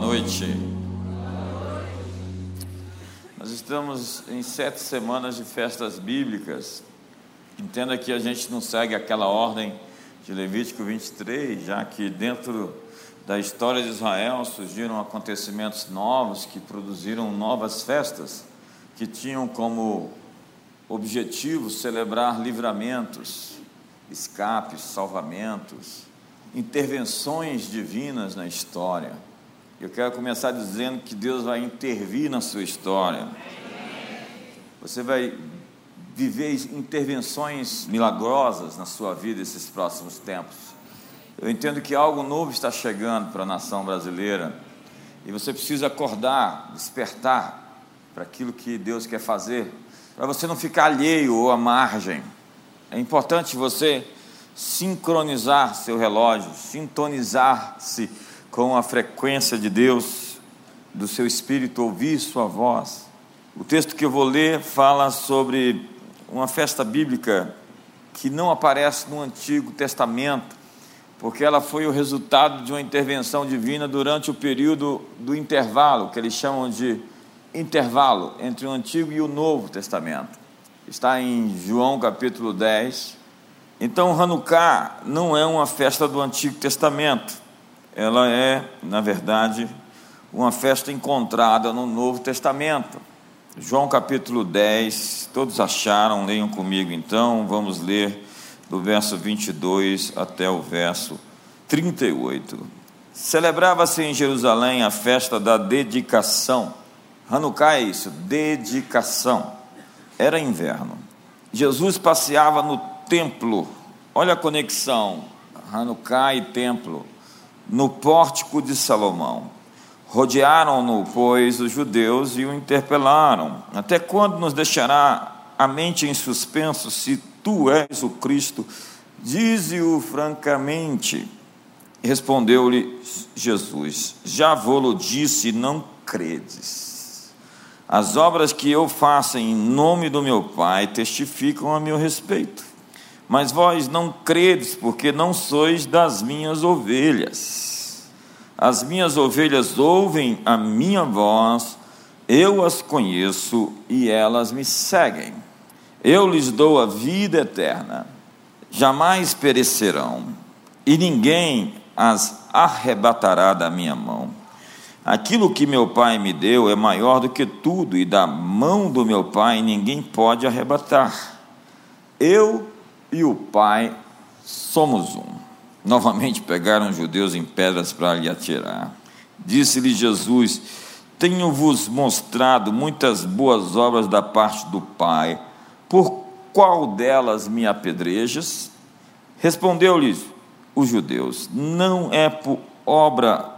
noite. Nós estamos em sete semanas de festas bíblicas. Entenda que a gente não segue aquela ordem de Levítico 23, já que dentro da história de Israel surgiram acontecimentos novos que produziram novas festas, que tinham como objetivo celebrar livramentos, escapes, salvamentos, intervenções divinas na história. Eu quero começar dizendo que Deus vai intervir na sua história. Você vai viver intervenções milagrosas na sua vida esses próximos tempos. Eu entendo que algo novo está chegando para a nação brasileira e você precisa acordar, despertar para aquilo que Deus quer fazer, para você não ficar alheio ou à margem. É importante você sincronizar seu relógio, sintonizar-se com a frequência de Deus, do seu espírito, ouvir sua voz. O texto que eu vou ler fala sobre uma festa bíblica que não aparece no Antigo Testamento, porque ela foi o resultado de uma intervenção divina durante o período do intervalo, que eles chamam de intervalo entre o Antigo e o Novo Testamento. Está em João capítulo 10, então, Hanukkah não é uma festa do Antigo Testamento, ela é, na verdade, uma festa encontrada no Novo Testamento. João capítulo 10, todos acharam, leiam comigo então, vamos ler do verso 22 até o verso 38. Celebrava-se em Jerusalém a festa da dedicação. Hanukkah é isso, dedicação. Era inverno. Jesus passeava no templo, olha a conexão, Hanukkah e templo, no pórtico de Salomão. Rodearam-no, pois, os judeus e o interpelaram: Até quando nos deixará a mente em suspenso se tu és o Cristo? Dize-o francamente. Respondeu-lhe Jesus: Já vou-lo disse, não credes. As obras que eu faço em nome do meu Pai testificam a meu respeito. Mas vós não credes, porque não sois das minhas ovelhas. As minhas ovelhas ouvem a minha voz, eu as conheço e elas me seguem. Eu lhes dou a vida eterna, jamais perecerão, e ninguém as arrebatará da minha mão. Aquilo que meu Pai me deu é maior do que tudo, e da mão do meu Pai ninguém pode arrebatar. Eu e o Pai somos um. Novamente pegaram os judeus em pedras para lhe atirar. Disse-lhe Jesus: Tenho-vos mostrado muitas boas obras da parte do Pai, por qual delas me apedrejas? Respondeu-lhes os judeus: Não é por obra,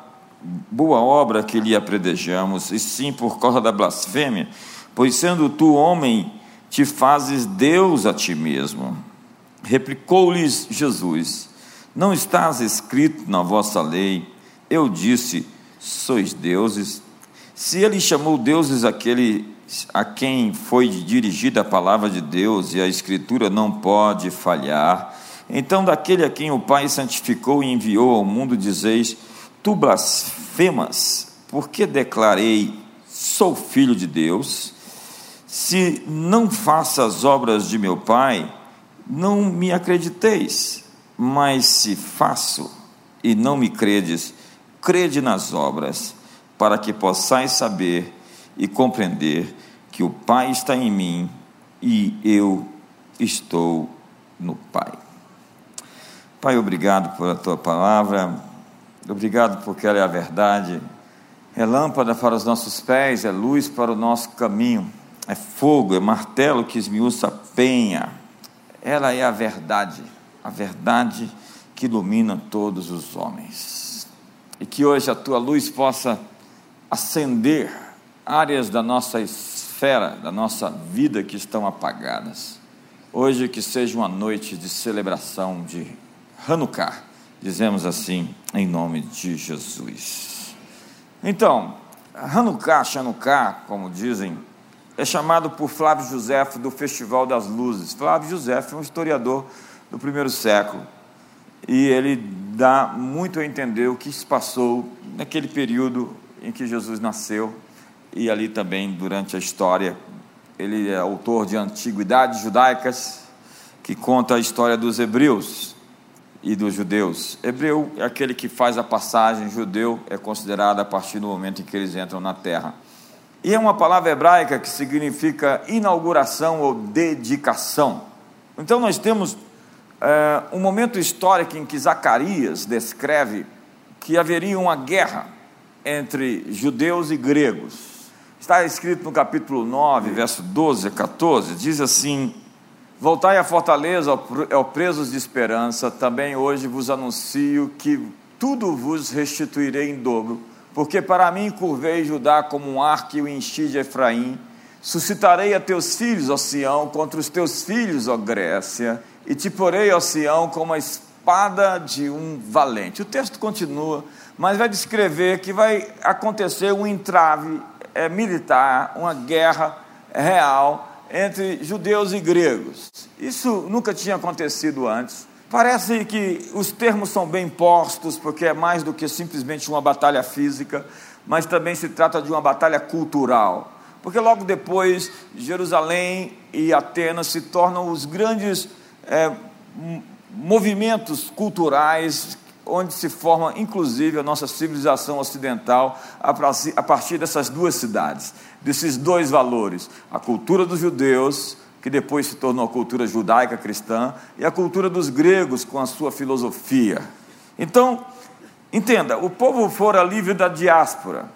boa obra que lhe apredejamos, e sim por causa da blasfêmia, pois sendo tu homem, te fazes Deus a ti mesmo. Replicou-lhes Jesus: Não estás escrito na vossa lei, eu disse, sois deuses. Se ele chamou deuses aquele a quem foi dirigida a palavra de Deus e a Escritura não pode falhar, então daquele a quem o Pai santificou e enviou ao mundo, dizeis: Tu blasfemas, porque declarei, sou filho de Deus. Se não faço as obras de meu Pai, não me acrediteis, mas se faço e não me credes, crede nas obras, para que possais saber e compreender que o Pai está em mim e eu estou no Pai. Pai, obrigado por a tua palavra, obrigado porque ela é a verdade, é lâmpada para os nossos pés, é luz para o nosso caminho, é fogo, é martelo que esmiuça a penha ela é a verdade, a verdade que ilumina todos os homens. E que hoje a tua luz possa acender áreas da nossa esfera, da nossa vida que estão apagadas. Hoje que seja uma noite de celebração de Hanukkah, dizemos assim, em nome de Jesus. Então, Hanukkah, Hanukkah, como dizem é chamado por Flávio José do Festival das Luzes. Flávio José é um historiador do primeiro século e ele dá muito a entender o que se passou naquele período em que Jesus nasceu e ali também durante a história. Ele é autor de Antiguidades Judaicas, que conta a história dos hebreus e dos judeus. Hebreu é aquele que faz a passagem, judeu é considerado a partir do momento em que eles entram na terra. E é uma palavra hebraica que significa inauguração ou dedicação. Então nós temos é, um momento histórico em que Zacarias descreve que haveria uma guerra entre judeus e gregos. Está escrito no capítulo 9, verso 12 a 14, diz assim: Voltai à fortaleza, ó presos de esperança, também hoje vos anuncio que tudo vos restituirei em dobro, porque para mim curvei Judá como um arco e o enchi de Efraim. Suscitarei a teus filhos, ó Sião, contra os teus filhos, ó Grécia, e te porei, ó Sião, como a espada de um valente. O texto continua, mas vai descrever que vai acontecer um entrave é, militar, uma guerra real entre judeus e gregos. Isso nunca tinha acontecido antes. Parece que os termos são bem postos, porque é mais do que simplesmente uma batalha física, mas também se trata de uma batalha cultural. Porque logo depois, Jerusalém e Atenas se tornam os grandes é, movimentos culturais onde se forma inclusive a nossa civilização ocidental a partir dessas duas cidades, desses dois valores: a cultura dos judeus, que depois se tornou a cultura judaica cristã, e a cultura dos gregos com a sua filosofia. Então, entenda: o povo fora livre da diáspora,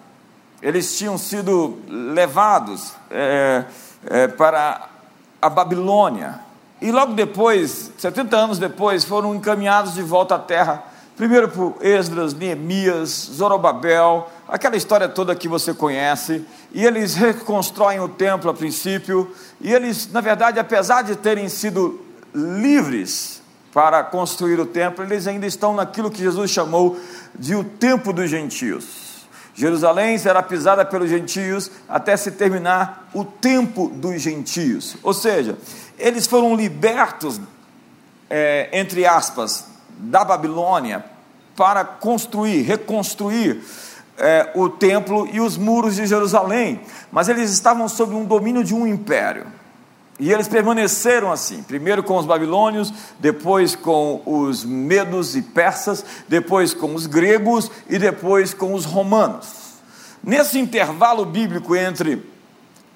eles tinham sido levados é, é, para a Babilônia. E logo depois, 70 anos depois, foram encaminhados de volta à terra Primeiro por Esdras, Neemias, Zorobabel, aquela história toda que você conhece, e eles reconstroem o templo a princípio, e eles, na verdade, apesar de terem sido livres para construir o templo, eles ainda estão naquilo que Jesus chamou de o tempo dos gentios. Jerusalém será pisada pelos gentios até se terminar o tempo dos gentios. Ou seja, eles foram libertos, é, entre aspas, da Babilônia para construir, reconstruir é, o templo e os muros de Jerusalém, mas eles estavam sob um domínio de um império. E eles permaneceram assim, primeiro com os babilônios, depois com os medos e persas, depois com os gregos e depois com os romanos. Nesse intervalo bíblico entre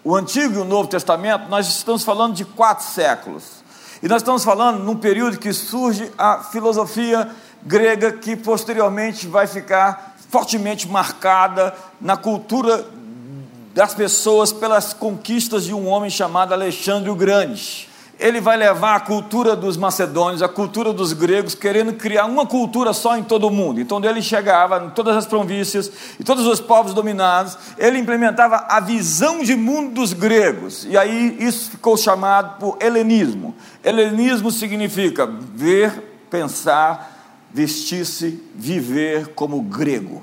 o Antigo e o Novo Testamento, nós estamos falando de quatro séculos. E nós estamos falando num período que surge a filosofia grega, que posteriormente vai ficar fortemente marcada na cultura das pessoas pelas conquistas de um homem chamado Alexandre o Grande ele vai levar a cultura dos macedônios, a cultura dos gregos, querendo criar uma cultura só em todo o mundo. Então, ele chegava em todas as províncias e todos os povos dominados, ele implementava a visão de mundo dos gregos. E aí isso ficou chamado por helenismo. Helenismo significa ver, pensar, vestir-se, viver como grego.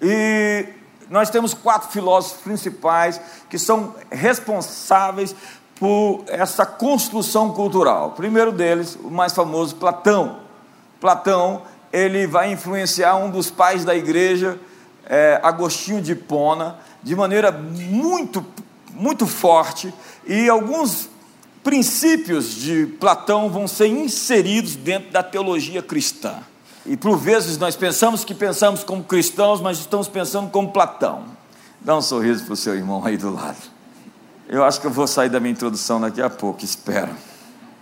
E nós temos quatro filósofos principais que são responsáveis por essa construção cultural. O primeiro deles, o mais famoso, Platão. Platão, ele vai influenciar um dos pais da igreja, é, Agostinho de Hipona, de maneira muito, muito forte, e alguns princípios de Platão vão ser inseridos dentro da teologia cristã. E por vezes nós pensamos que pensamos como cristãos, mas estamos pensando como Platão. Dá um sorriso para o seu irmão aí do lado. Eu acho que eu vou sair da minha introdução daqui a pouco, espero.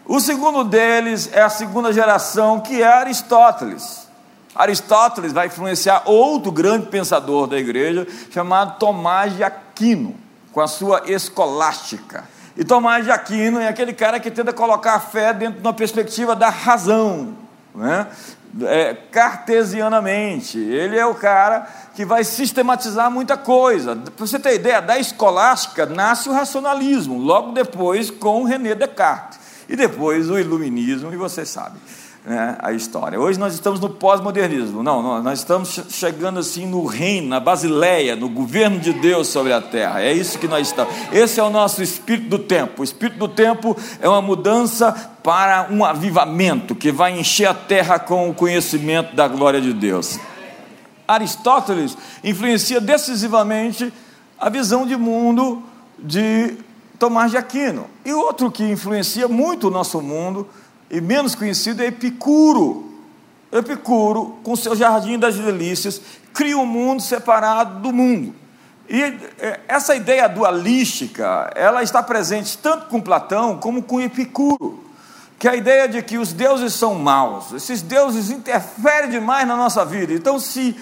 O segundo deles é a segunda geração, que é Aristóteles. Aristóteles vai influenciar outro grande pensador da igreja, chamado Tomás de Aquino, com a sua escolástica. E Tomás de Aquino é aquele cara que tenta colocar a fé dentro de uma perspectiva da razão, né? é, cartesianamente. Ele é o cara que vai sistematizar muita coisa. Para você ter ideia, da escolástica nasce o racionalismo, logo depois com René Descartes. E depois o iluminismo, e você sabe né, a história. Hoje nós estamos no pós-modernismo. Não, nós estamos chegando assim no reino, na Basileia, no governo de Deus sobre a terra. É isso que nós estamos. Esse é o nosso espírito do tempo. O espírito do tempo é uma mudança para um avivamento que vai encher a terra com o conhecimento da glória de Deus. Aristóteles influencia decisivamente a visão de mundo de Tomás de Aquino. E outro que influencia muito o nosso mundo, e menos conhecido, é Epicuro. Epicuro, com seu Jardim das Delícias, cria um mundo separado do mundo. E é, essa ideia dualística, ela está presente tanto com Platão como com Epicuro, que a ideia de que os deuses são maus, esses deuses interferem demais na nossa vida. Então, se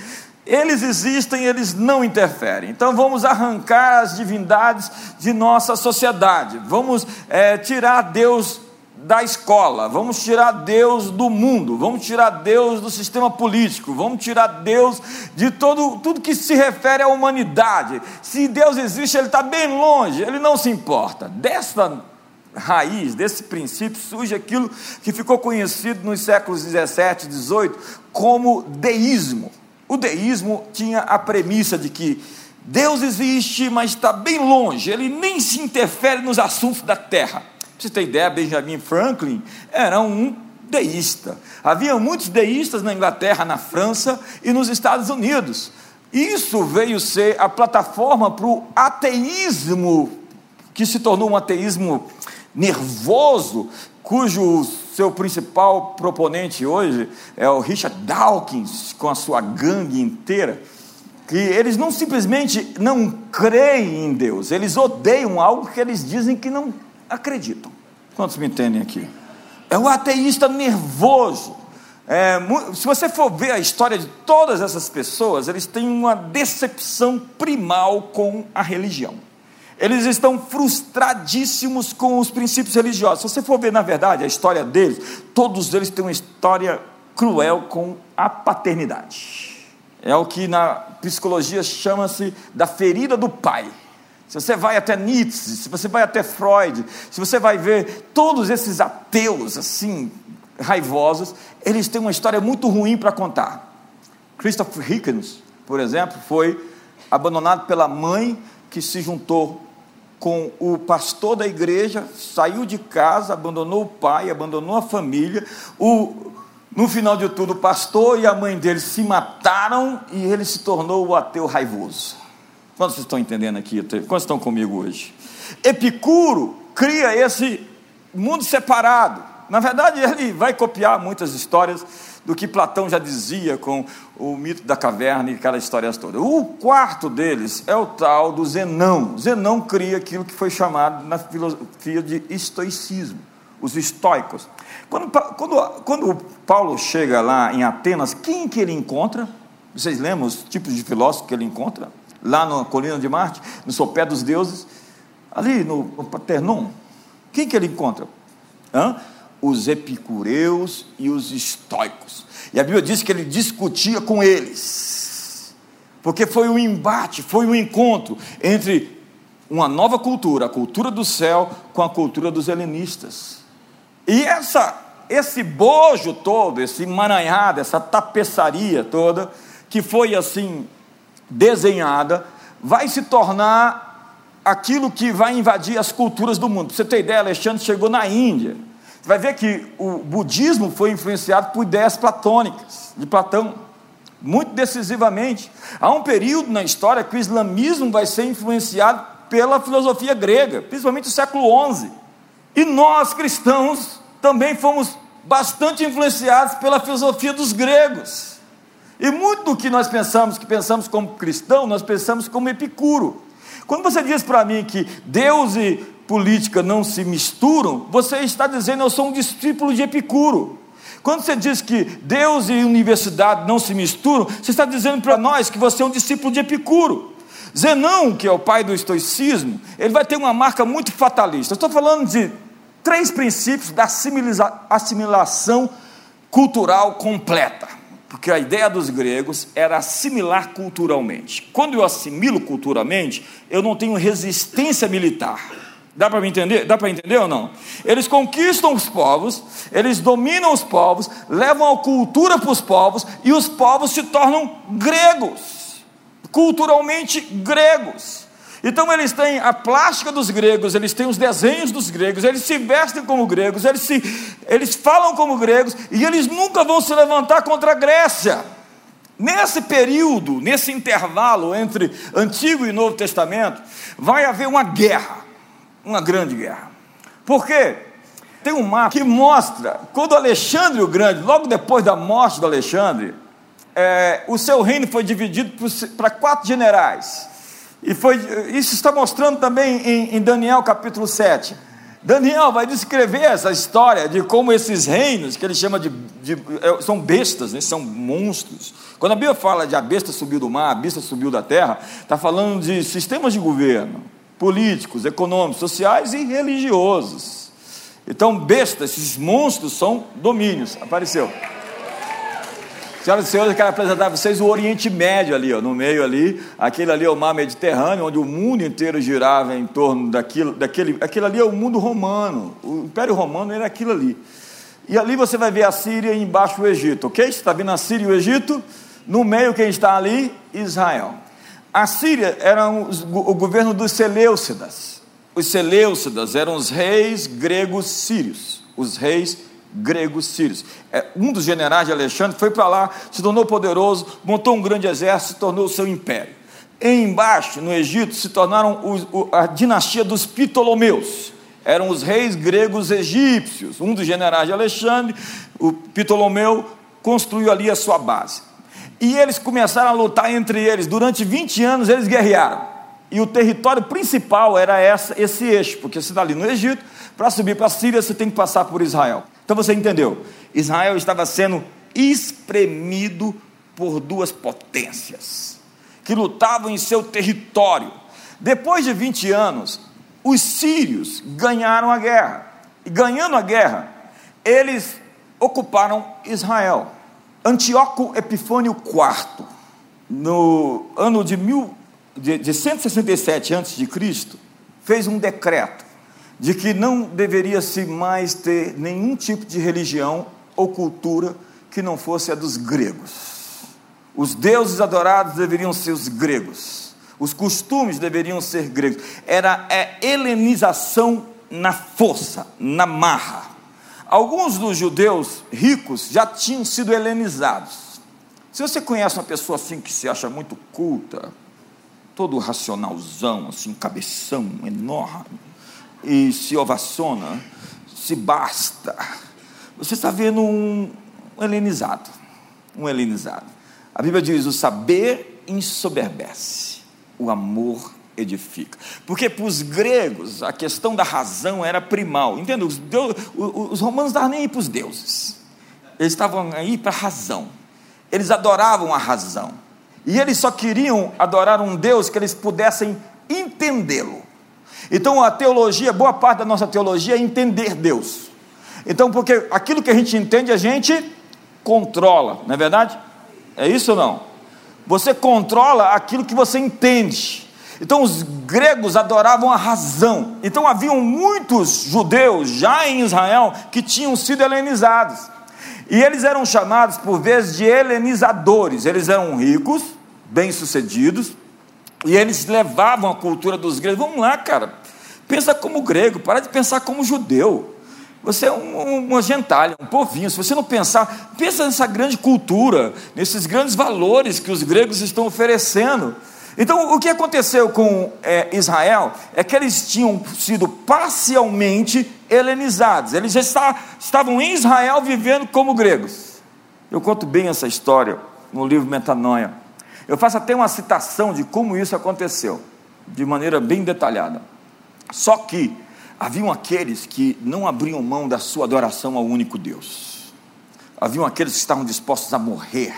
eles existem, eles não interferem. Então vamos arrancar as divindades de nossa sociedade. Vamos é, tirar Deus da escola, vamos tirar Deus do mundo, vamos tirar Deus do sistema político, vamos tirar Deus de todo, tudo que se refere à humanidade. Se Deus existe, Ele está bem longe, Ele não se importa. Dessa raiz, desse princípio, surge aquilo que ficou conhecido nos séculos 17 e 18 como deísmo. O deísmo tinha a premissa de que Deus existe, mas está bem longe, ele nem se interfere nos assuntos da terra. Para você ter ideia, Benjamin Franklin era um deísta. Havia muitos deístas na Inglaterra, na França e nos Estados Unidos. Isso veio ser a plataforma para o ateísmo, que se tornou um ateísmo nervoso, cujo seu principal proponente hoje é o Richard Dawkins, com a sua gangue inteira, que eles não simplesmente não creem em Deus, eles odeiam algo que eles dizem que não acreditam. Quantos me entendem aqui? É o ateísta nervoso. É, se você for ver a história de todas essas pessoas, eles têm uma decepção primal com a religião eles estão frustradíssimos com os princípios religiosos. Se você for ver, na verdade, a história deles, todos eles têm uma história cruel com a paternidade. É o que na psicologia chama-se da ferida do pai. Se você vai até Nietzsche, se você vai até Freud, se você vai ver todos esses ateus assim raivosos, eles têm uma história muito ruim para contar. Christopher Hitchens, por exemplo, foi abandonado pela mãe que se juntou com o pastor da igreja, saiu de casa, abandonou o pai, abandonou a família. O, no final de tudo, o pastor e a mãe dele se mataram e ele se tornou o ateu raivoso. Quantos estão entendendo aqui? Quantos estão comigo hoje? Epicuro cria esse mundo separado. Na verdade, ele vai copiar muitas histórias do que Platão já dizia com o mito da caverna e aquela história toda. O quarto deles é o tal do Zenão. Zenão cria aquilo que foi chamado na filosofia de estoicismo, os estoicos. Quando, quando, quando Paulo chega lá em Atenas, quem que ele encontra? Vocês lembram os tipos de filósofos que ele encontra? Lá na colina de Marte, no sopé dos deuses, ali no, no Paternon. Quem que ele encontra? Hã? Os epicureus e os estoicos. E a Bíblia diz que ele discutia com eles, porque foi um embate, foi um encontro entre uma nova cultura, a cultura do céu, com a cultura dos helenistas. E essa, esse bojo todo, esse emaranhado, essa tapeçaria toda, que foi assim desenhada, vai se tornar aquilo que vai invadir as culturas do mundo. Pra você ter ideia, Alexandre chegou na Índia vai ver que o budismo foi influenciado por ideias platônicas, de Platão, muito decisivamente. Há um período na história que o islamismo vai ser influenciado pela filosofia grega, principalmente o século XI. E nós, cristãos, também fomos bastante influenciados pela filosofia dos gregos. E muito do que nós pensamos, que pensamos como cristão, nós pensamos como Epicuro. Quando você diz para mim que Deus e política não se misturam, você está dizendo eu sou um discípulo de Epicuro. Quando você diz que Deus e universidade não se misturam, você está dizendo para nós que você é um discípulo de Epicuro. Zenão, que é o pai do estoicismo, ele vai ter uma marca muito fatalista. estou falando de três princípios da assimilação cultural completa. Porque a ideia dos gregos era assimilar culturalmente. Quando eu assimilo culturalmente, eu não tenho resistência militar. Dá para entender? Dá para entender ou não? Eles conquistam os povos, eles dominam os povos, levam a cultura para os povos e os povos se tornam gregos, culturalmente gregos. Então eles têm a plástica dos gregos, eles têm os desenhos dos gregos, eles se vestem como gregos, eles, se, eles falam como gregos e eles nunca vão se levantar contra a Grécia. Nesse período, nesse intervalo entre Antigo e Novo Testamento, vai haver uma guerra, uma grande guerra. Por quê? Tem um mapa que mostra quando Alexandre o Grande, logo depois da morte de Alexandre, é, o seu reino foi dividido para quatro generais. E foi, isso está mostrando também em, em Daniel capítulo 7. Daniel vai descrever essa história de como esses reinos, que ele chama de, de é, são bestas, né, são monstros. Quando a Bíblia fala de a besta subiu do mar, a besta subiu da terra, está falando de sistemas de governo, políticos, econômicos, sociais e religiosos. Então, bestas, esses monstros são domínios. Apareceu. Senhoras e senhores, eu quero apresentar a vocês o Oriente Médio ali, ó, no meio ali. Aquele ali é o mar Mediterrâneo, onde o mundo inteiro girava em torno daquilo, daquele. Aquilo ali é o mundo romano. O Império Romano era aquilo ali. E ali você vai ver a Síria e embaixo o Egito, ok? Você está vendo a Síria e o Egito? No meio quem está ali? Israel. A Síria era o governo dos Seleucidas. Os Seleucidas eram os reis gregos sírios. Os reis gregos sírios. É, um dos generais de Alexandre foi para lá, se tornou poderoso, montou um grande exército, tornou o seu império. embaixo, no Egito, se tornaram a dinastia dos Ptolomeus. Eram os reis gregos egípcios. Um dos generais de Alexandre, o Ptolomeu, construiu ali a sua base. E eles começaram a lutar entre eles. Durante 20 anos eles guerrearam. E o território principal era essa, esse eixo, porque você está ali no Egito, para subir para a Síria você tem que passar por Israel. Então você entendeu? Israel estava sendo espremido por duas potências que lutavam em seu território. Depois de 20 anos, os sírios ganharam a guerra. E ganhando a guerra, eles ocuparam Israel. Antíoco Epifânio IV, no ano de, mil, de, de 167 a.C., fez um decreto de que não deveria-se mais ter nenhum tipo de religião ou cultura que não fosse a dos gregos. Os deuses adorados deveriam ser os gregos, os costumes deveriam ser gregos. Era a helenização na força, na marra. Alguns dos judeus ricos já tinham sido helenizados. Se você conhece uma pessoa assim que se acha muito culta, todo racionalzão, assim, cabeção enorme, e se ovaciona, se basta. Você está vendo um, helenizado. Um helenizado. A Bíblia diz: o saber ensoberbece, o amor edifica. Porque para os gregos a questão da razão era primal. Entendeu? Os, deus, os romanos não estavam nem aí para os deuses. Eles estavam aí para a razão. Eles adoravam a razão. E eles só queriam adorar um Deus que eles pudessem entendê-lo. Então a teologia, boa parte da nossa teologia é entender Deus. Então, porque aquilo que a gente entende, a gente controla, não é verdade? É isso ou não? Você controla aquilo que você entende. Então os gregos adoravam a razão. Então haviam muitos judeus já em Israel que tinham sido helenizados. E eles eram chamados por vezes de helenizadores. Eles eram ricos, bem-sucedidos, e eles levavam a cultura dos gregos. Vamos lá, cara. Pensa como grego, para de pensar como judeu. Você é um, uma gentalha, um povinho. Se você não pensar, pensa nessa grande cultura, nesses grandes valores que os gregos estão oferecendo. Então, o que aconteceu com é, Israel é que eles tinham sido parcialmente helenizados. Eles já está, estavam em Israel vivendo como gregos. Eu conto bem essa história no livro Metanoia. Eu faço até uma citação de como isso aconteceu, de maneira bem detalhada. Só que haviam aqueles que não abriam mão da sua adoração ao único Deus. Haviam aqueles que estavam dispostos a morrer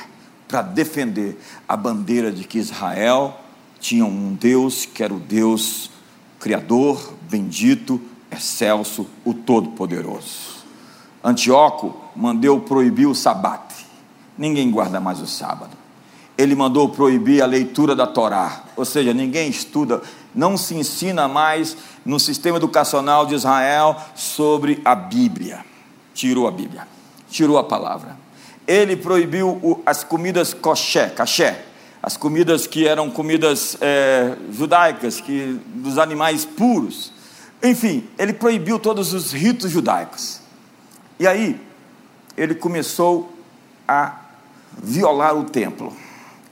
para defender a bandeira de que Israel tinha um Deus que era o Deus Criador, bendito, excelso, o Todo-Poderoso. Antíoco mandou proibir o sabate. Ninguém guarda mais o sábado. Ele mandou proibir a leitura da Torá, ou seja, ninguém estuda não se ensina mais no sistema educacional de Israel sobre a Bíblia. Tirou a Bíblia, tirou a palavra. Ele proibiu as comidas coxé, caché, as comidas que eram comidas é, judaicas, que, dos animais puros. Enfim, ele proibiu todos os ritos judaicos. E aí, ele começou a violar o templo.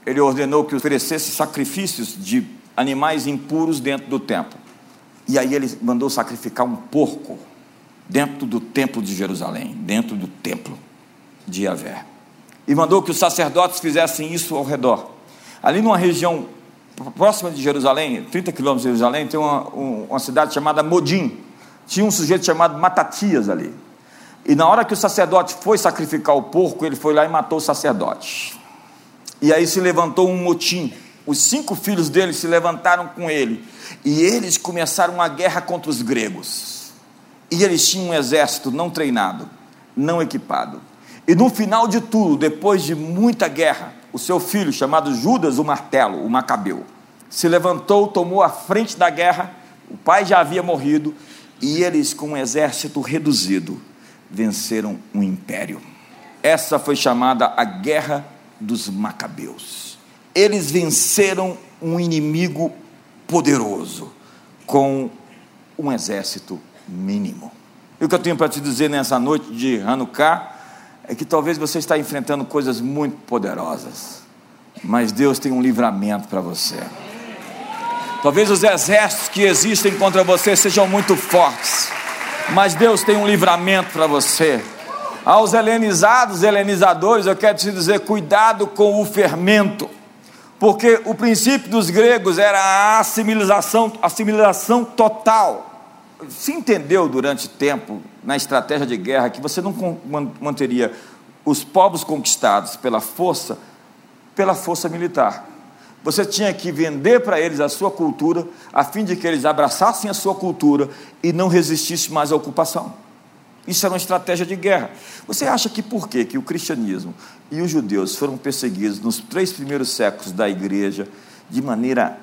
ele ordenou que oferecesse sacrifícios de animais impuros dentro do templo. E aí ele mandou sacrificar um porco dentro do templo de Jerusalém, dentro do templo de Yahvé. E mandou que os sacerdotes fizessem isso ao redor. Ali numa região próxima de Jerusalém, 30 quilômetros de Jerusalém, tem uma, uma cidade chamada Modim. Tinha um sujeito chamado Matatias ali. E na hora que o sacerdote foi sacrificar o porco, ele foi lá e matou o sacerdote. E aí se levantou um motim. Os cinco filhos dele se levantaram com ele. E eles começaram uma guerra contra os gregos. E eles tinham um exército não treinado, não equipado. E no final de tudo, depois de muita guerra, o seu filho, chamado Judas o Martelo, o Macabeu, se levantou, tomou a frente da guerra. O pai já havia morrido. E eles, com um exército reduzido, venceram um império. Essa foi chamada a Guerra dos Macabeus. Eles venceram um inimigo poderoso com um exército mínimo. E o que eu tenho para te dizer nessa noite de Hanukkah é que talvez você está enfrentando coisas muito poderosas, mas Deus tem um livramento para você. Talvez os exércitos que existem contra você sejam muito fortes, mas Deus tem um livramento para você. Aos helenizados, helenizadores, eu quero te dizer: cuidado com o fermento, porque o princípio dos gregos era a assimilação, assimilação total. Se entendeu durante tempo, na estratégia de guerra, que você não manteria os povos conquistados pela força, pela força militar. Você tinha que vender para eles a sua cultura, a fim de que eles abraçassem a sua cultura e não resistissem mais à ocupação. Isso era uma estratégia de guerra. Você acha que por quê? que o cristianismo e os judeus foram perseguidos nos três primeiros séculos da igreja de maneira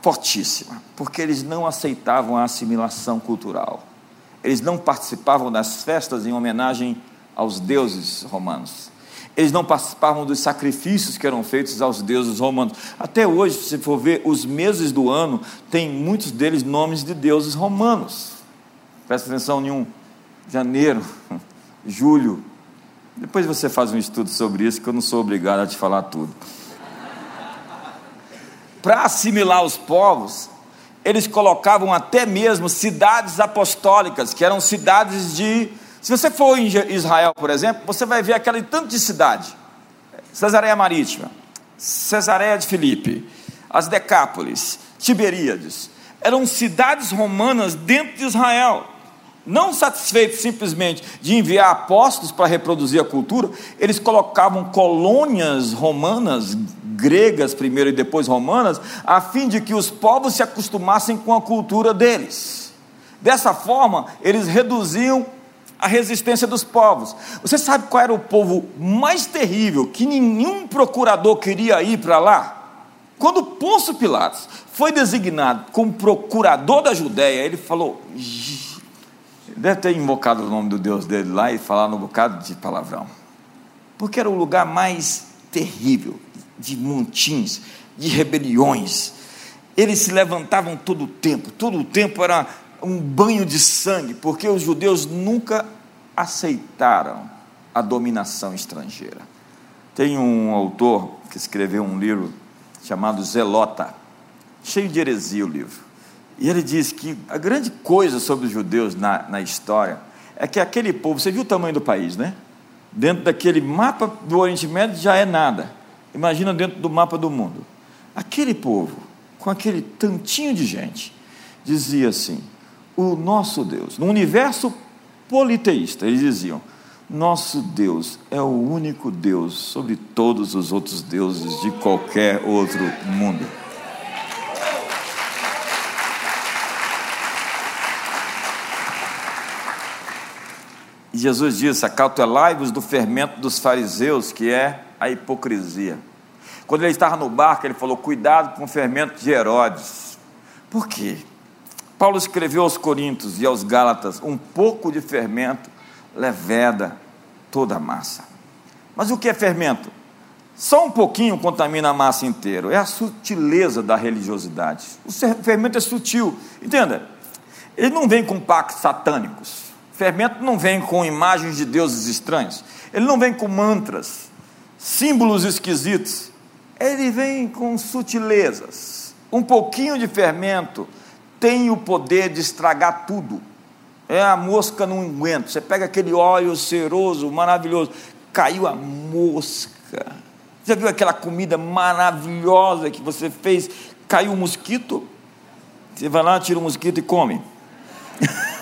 fortíssima? Porque eles não aceitavam a assimilação cultural. Eles não participavam das festas em homenagem aos deuses romanos eles não participavam dos sacrifícios que eram feitos aos deuses romanos. Até hoje, se for ver os meses do ano, tem muitos deles nomes de deuses romanos. Presta atenção em um janeiro, julho. Depois você faz um estudo sobre isso, que eu não sou obrigado a te falar tudo. Para assimilar os povos, eles colocavam até mesmo cidades apostólicas, que eram cidades de se você for em Israel, por exemplo, você vai ver aquele tanto de cidade: Cesareia Marítima, Cesareia de Filipe, as Decápolis, Tiberíades. Eram cidades romanas dentro de Israel. Não satisfeitos simplesmente de enviar apóstolos para reproduzir a cultura, eles colocavam colônias romanas, gregas primeiro e depois romanas, a fim de que os povos se acostumassem com a cultura deles. Dessa forma, eles reduziam a resistência dos povos. Você sabe qual era o povo mais terrível que nenhum procurador queria ir para lá? Quando Pôncio Pilatos foi designado como procurador da Judéia, ele falou: deve ter invocado o nome do Deus dele lá e falado um bocado de palavrão, porque era o lugar mais terrível de montins, de rebeliões. Eles se levantavam todo o tempo, todo o tempo era um banho de sangue, porque os judeus nunca aceitaram a dominação estrangeira. Tem um autor que escreveu um livro chamado Zelota, cheio de heresia o livro. E ele diz que a grande coisa sobre os judeus na, na história é que aquele povo, você viu o tamanho do país, né? Dentro daquele mapa do Oriente Médio já é nada. Imagina dentro do mapa do mundo. Aquele povo, com aquele tantinho de gente, dizia assim: o nosso Deus. No universo politeísta, eles diziam: nosso Deus é o único Deus sobre todos os outros deuses de qualquer outro mundo. E Jesus disse: Acautelai-vos do fermento dos fariseus, que é a hipocrisia. Quando ele estava no barco, ele falou: Cuidado com o fermento de Herodes. Por quê? Paulo escreveu aos Coríntios e aos Gálatas: um pouco de fermento leveda toda a massa. Mas o que é fermento? Só um pouquinho contamina a massa inteira. É a sutileza da religiosidade. O fermento é sutil. Entenda? Ele não vem com pactos satânicos. Fermento não vem com imagens de deuses estranhos. Ele não vem com mantras, símbolos esquisitos. ele vem com sutilezas. Um pouquinho de fermento tem o poder de estragar tudo. É a mosca no unguento. Você pega aquele óleo ceroso, maravilhoso, caiu a mosca. Já viu aquela comida maravilhosa que você fez? Caiu um mosquito. Você vai lá, tira o um mosquito e come.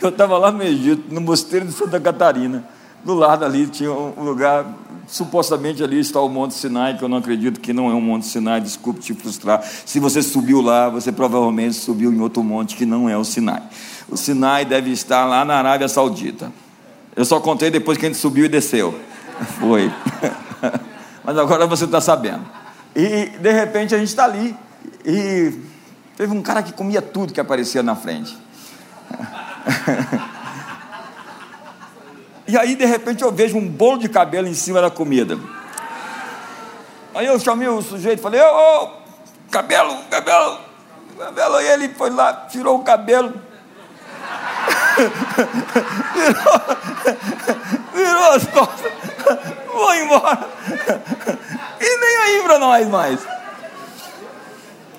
Eu estava lá no Egito, no mosteiro de Santa Catarina. Do lado ali tinha um lugar, supostamente ali está o Monte Sinai, que eu não acredito que não é um Monte Sinai, desculpe te frustrar. Se você subiu lá, você provavelmente subiu em outro monte que não é o Sinai. O Sinai deve estar lá na Arábia Saudita. Eu só contei depois que a gente subiu e desceu. Foi. Mas agora você está sabendo. E de repente a gente está ali. E teve um cara que comia tudo que aparecia na frente. e aí de repente eu vejo um bolo de cabelo em cima da comida. Aí eu chamei o sujeito e falei, ô, oh, cabelo, cabelo, cabelo. Aí ele foi lá, tirou o cabelo virou, virou as costas, vou embora. E nem aí para nós mais.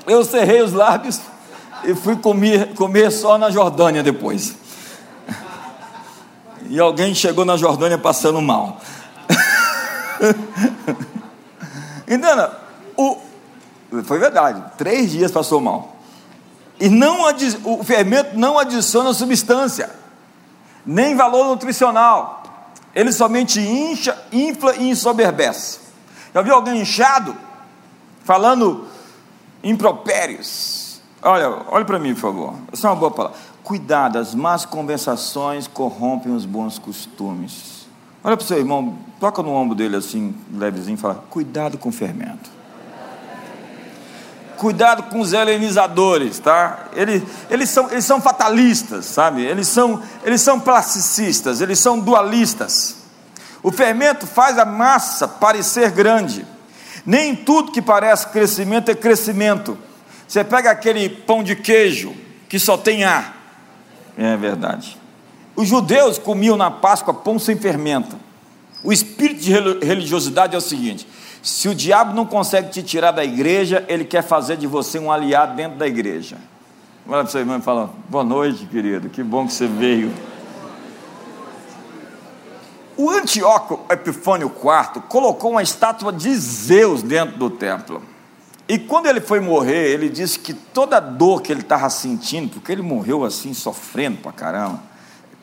Eu cerrei os lábios e fui comer, comer só na Jordânia depois. E alguém chegou na Jordânia passando mal. Entenda? O, foi verdade, três dias passou mal. E não o fermento não adiciona substância, nem valor nutricional. Ele somente incha, infla e ensoberbece. Já viu alguém inchado? Falando impropérios. Olha, olha para mim, por favor. Essa é uma boa palavra. Cuidado, as más conversações corrompem os bons costumes. Olha para o seu irmão, toca no ombro dele assim, levezinho, e fala: Cuidado com o fermento cuidado com os helenizadores, tá? Eles, eles, são, eles são fatalistas, sabe? Eles são, eles são plasticistas, eles são dualistas. O fermento faz a massa parecer grande. Nem tudo que parece crescimento é crescimento. Você pega aquele pão de queijo que só tem ar. É verdade. Os judeus comiam na Páscoa pão sem fermento. O espírito de religiosidade é o seguinte: se o diabo não consegue te tirar da igreja, ele quer fazer de você um aliado dentro da igreja. Olha para o seu irmão e fala: Boa noite, querido, que bom que você veio. O Antíoco Epifânio IV colocou uma estátua de Zeus dentro do templo. E quando ele foi morrer, ele disse que toda a dor que ele estava sentindo, porque ele morreu assim, sofrendo pra caramba,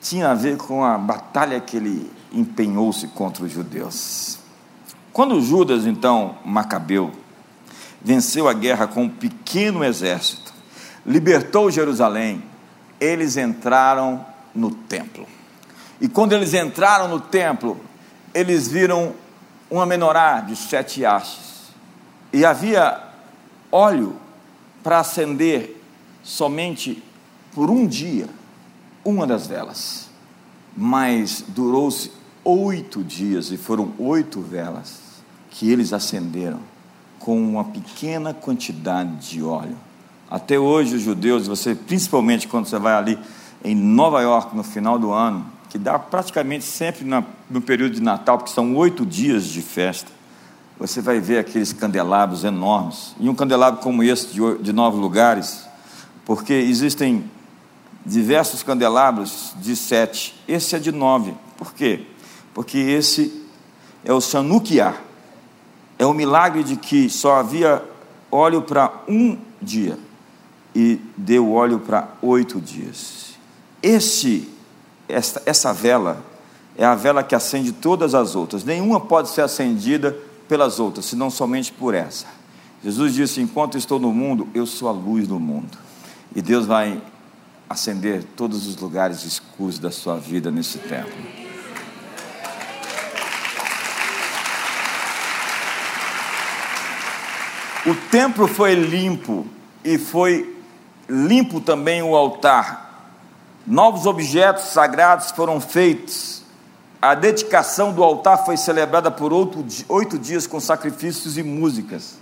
tinha a ver com a batalha que ele empenhou-se contra os judeus. Quando Judas, então, Macabeu, venceu a guerra com um pequeno exército, libertou Jerusalém, eles entraram no templo. E quando eles entraram no templo, eles viram uma menorá de sete hastes. E havia óleo para acender somente por um dia uma das velas. Mas durou-se oito dias, e foram oito velas, que eles acenderam com uma pequena quantidade de óleo. Até hoje, os judeus, você, principalmente quando você vai ali em Nova York no final do ano, que dá praticamente sempre no período de Natal, porque são oito dias de festa, você vai ver aqueles candelabros enormes. E um candelabro como esse, de, de nove lugares, porque existem diversos candelabros de sete, esse é de nove. Por quê? porque esse é o Sanukiá. É o milagre de que só havia óleo para um dia e deu óleo para oito dias. Esse, essa, essa vela é a vela que acende todas as outras. Nenhuma pode ser acendida pelas outras, senão somente por essa. Jesus disse: Enquanto estou no mundo, eu sou a luz do mundo. E Deus vai acender todos os lugares escuros da sua vida nesse tempo. O templo foi limpo e foi limpo também o altar. Novos objetos sagrados foram feitos. A dedicação do altar foi celebrada por oito dias com sacrifícios e músicas.